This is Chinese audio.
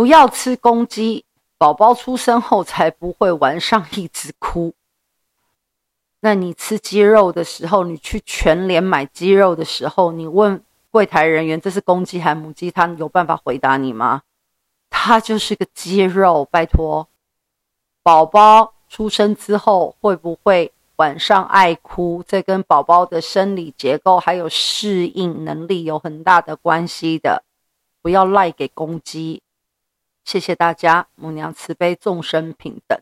不要吃公鸡，宝宝出生后才不会晚上一直哭。那你吃鸡肉的时候，你去全联买鸡肉的时候，你问柜台人员这是公鸡还是母鸡，他有办法回答你吗？它就是个鸡肉，拜托。宝宝出生之后会不会晚上爱哭？这跟宝宝的生理结构还有适应能力有很大的关系的。不要赖给公鸡。谢谢大家，母娘慈悲，众生平等。